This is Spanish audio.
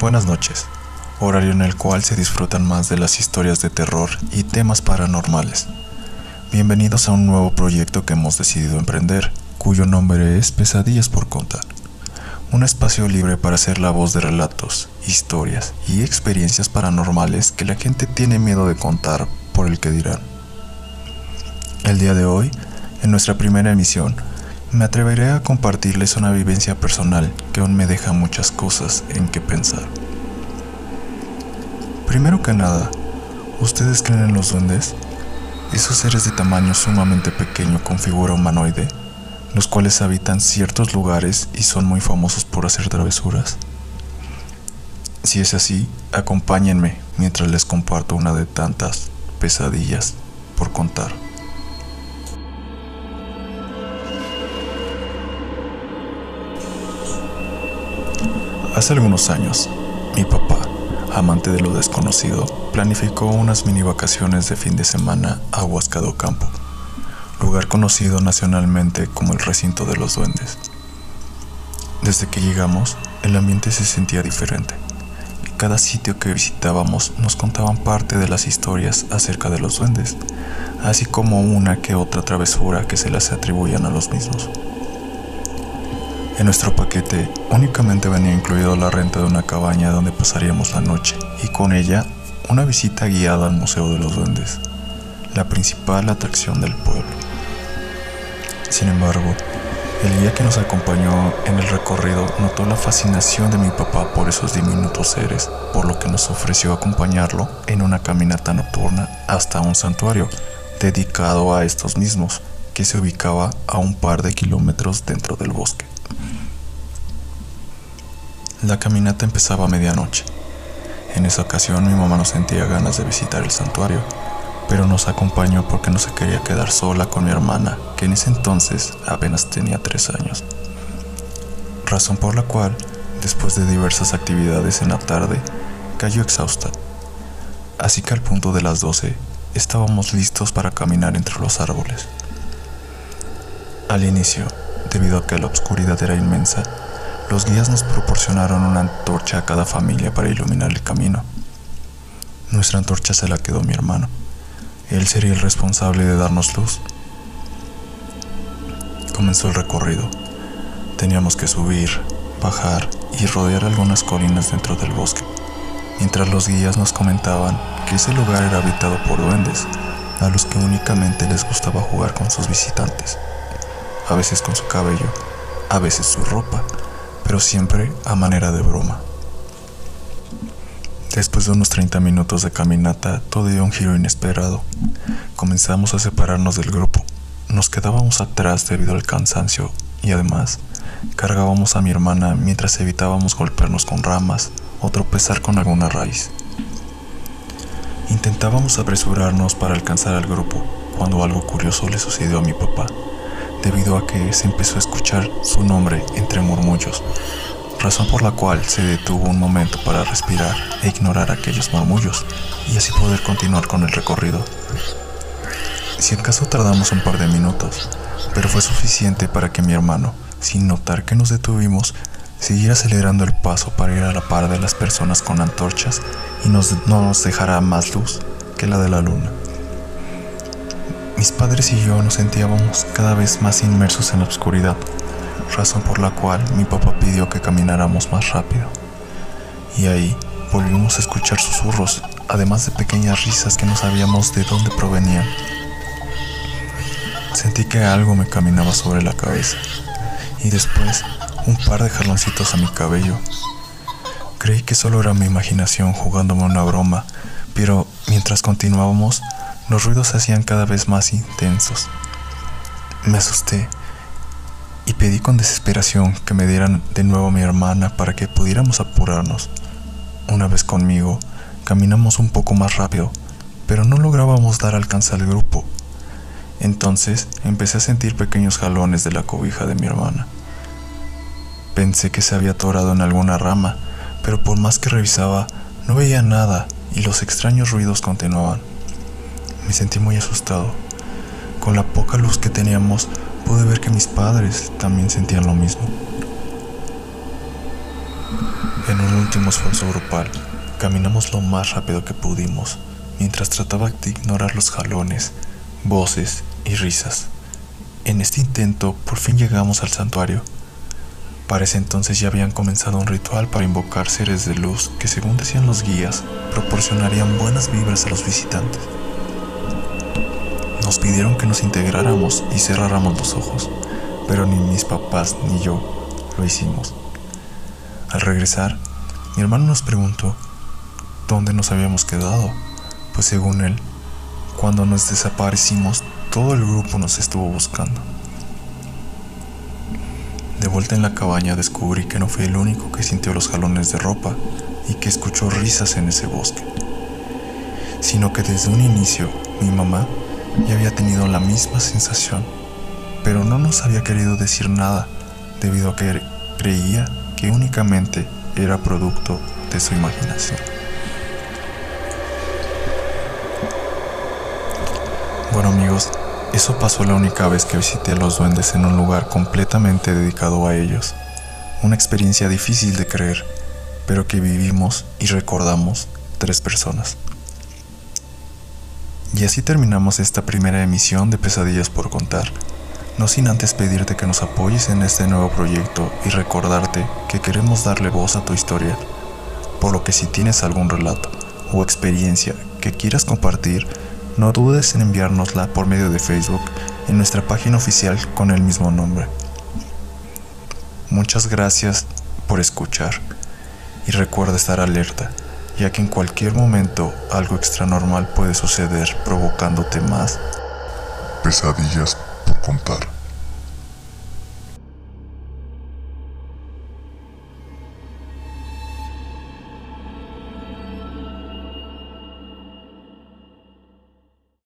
Buenas noches, horario en el cual se disfrutan más de las historias de terror y temas paranormales. Bienvenidos a un nuevo proyecto que hemos decidido emprender, cuyo nombre es Pesadillas por Contar. Un espacio libre para hacer la voz de relatos, historias y experiencias paranormales que la gente tiene miedo de contar por el que dirán. El día de hoy, en nuestra primera emisión, me atreveré a compartirles una vivencia personal que aún me deja muchas cosas en que pensar. Primero que nada, ¿ustedes creen en los duendes? Esos seres de tamaño sumamente pequeño con figura humanoide, los cuales habitan ciertos lugares y son muy famosos por hacer travesuras. Si es así, acompáñenme mientras les comparto una de tantas pesadillas por contar. Hace algunos años, mi papá, amante de lo desconocido, planificó unas mini vacaciones de fin de semana a Huascado Campo, lugar conocido nacionalmente como el recinto de los duendes. Desde que llegamos, el ambiente se sentía diferente. Y cada sitio que visitábamos nos contaban parte de las historias acerca de los duendes, así como una que otra travesura que se las atribuían a los mismos. En nuestro paquete únicamente venía incluido la renta de una cabaña donde pasaríamos la noche y con ella una visita guiada al Museo de los Duendes, la principal atracción del pueblo. Sin embargo, el guía que nos acompañó en el recorrido notó la fascinación de mi papá por esos diminutos seres, por lo que nos ofreció acompañarlo en una caminata nocturna hasta un santuario dedicado a estos mismos, que se ubicaba a un par de kilómetros dentro del bosque. La caminata empezaba a medianoche. En esa ocasión mi mamá no sentía ganas de visitar el santuario, pero nos acompañó porque no se quería quedar sola con mi hermana, que en ese entonces apenas tenía tres años. Razón por la cual, después de diversas actividades en la tarde, cayó exhausta. Así que al punto de las 12 estábamos listos para caminar entre los árboles. Al inicio, debido a que la oscuridad era inmensa, los guías nos proporcionaron una antorcha a cada familia para iluminar el camino. Nuestra antorcha se la quedó mi hermano. Él sería el responsable de darnos luz. Comenzó el recorrido. Teníamos que subir, bajar y rodear algunas colinas dentro del bosque, mientras los guías nos comentaban que ese lugar era habitado por duendes, a los que únicamente les gustaba jugar con sus visitantes, a veces con su cabello, a veces su ropa pero siempre a manera de broma. Después de unos 30 minutos de caminata, todo dio un giro inesperado. Comenzamos a separarnos del grupo. Nos quedábamos atrás debido al cansancio y además cargábamos a mi hermana mientras evitábamos golpearnos con ramas o tropezar con alguna raíz. Intentábamos apresurarnos para alcanzar al grupo cuando algo curioso le sucedió a mi papá debido a que se empezó a escuchar su nombre entre murmullos, razón por la cual se detuvo un momento para respirar e ignorar aquellos murmullos y así poder continuar con el recorrido. Si acaso tardamos un par de minutos, pero fue suficiente para que mi hermano, sin notar que nos detuvimos, siguiera acelerando el paso para ir a la par de las personas con antorchas y no nos dejara más luz que la de la luna. Mis padres y yo nos sentíamos cada vez más inmersos en la oscuridad, razón por la cual mi papá pidió que camináramos más rápido. Y ahí volvimos a escuchar susurros, además de pequeñas risas que no sabíamos de dónde provenían. Sentí que algo me caminaba sobre la cabeza y después un par de jaloncitos a mi cabello. Creí que solo era mi imaginación jugándome una broma, pero mientras continuábamos, los ruidos se hacían cada vez más intensos. Me asusté y pedí con desesperación que me dieran de nuevo a mi hermana para que pudiéramos apurarnos. Una vez conmigo, caminamos un poco más rápido, pero no lográbamos dar alcance al grupo. Entonces empecé a sentir pequeños jalones de la cobija de mi hermana. Pensé que se había atorado en alguna rama, pero por más que revisaba, no veía nada y los extraños ruidos continuaban. Me sentí muy asustado. Con la poca luz que teníamos, pude ver que mis padres también sentían lo mismo. En un último esfuerzo grupal, caminamos lo más rápido que pudimos, mientras trataba de ignorar los jalones, voces y risas. En este intento, por fin llegamos al santuario. Para ese entonces ya habían comenzado un ritual para invocar seres de luz que, según decían los guías, proporcionarían buenas vibras a los visitantes. Nos pidieron que nos integráramos y cerráramos los ojos, pero ni mis papás ni yo lo hicimos. Al regresar, mi hermano nos preguntó dónde nos habíamos quedado, pues según él, cuando nos desaparecimos, todo el grupo nos estuvo buscando. De vuelta en la cabaña descubrí que no fui el único que sintió los jalones de ropa y que escuchó risas en ese bosque, sino que desde un inicio mi mamá ya había tenido la misma sensación, pero no nos había querido decir nada debido a que creía que únicamente era producto de su imaginación. Bueno amigos, eso pasó la única vez que visité a los duendes en un lugar completamente dedicado a ellos. Una experiencia difícil de creer, pero que vivimos y recordamos tres personas. Y así terminamos esta primera emisión de Pesadillas por Contar, no sin antes pedirte que nos apoyes en este nuevo proyecto y recordarte que queremos darle voz a tu historia, por lo que si tienes algún relato o experiencia que quieras compartir, no dudes en enviárnosla por medio de Facebook en nuestra página oficial con el mismo nombre. Muchas gracias por escuchar y recuerda estar alerta ya que en cualquier momento algo extranormal puede suceder provocándote más pesadillas por contar.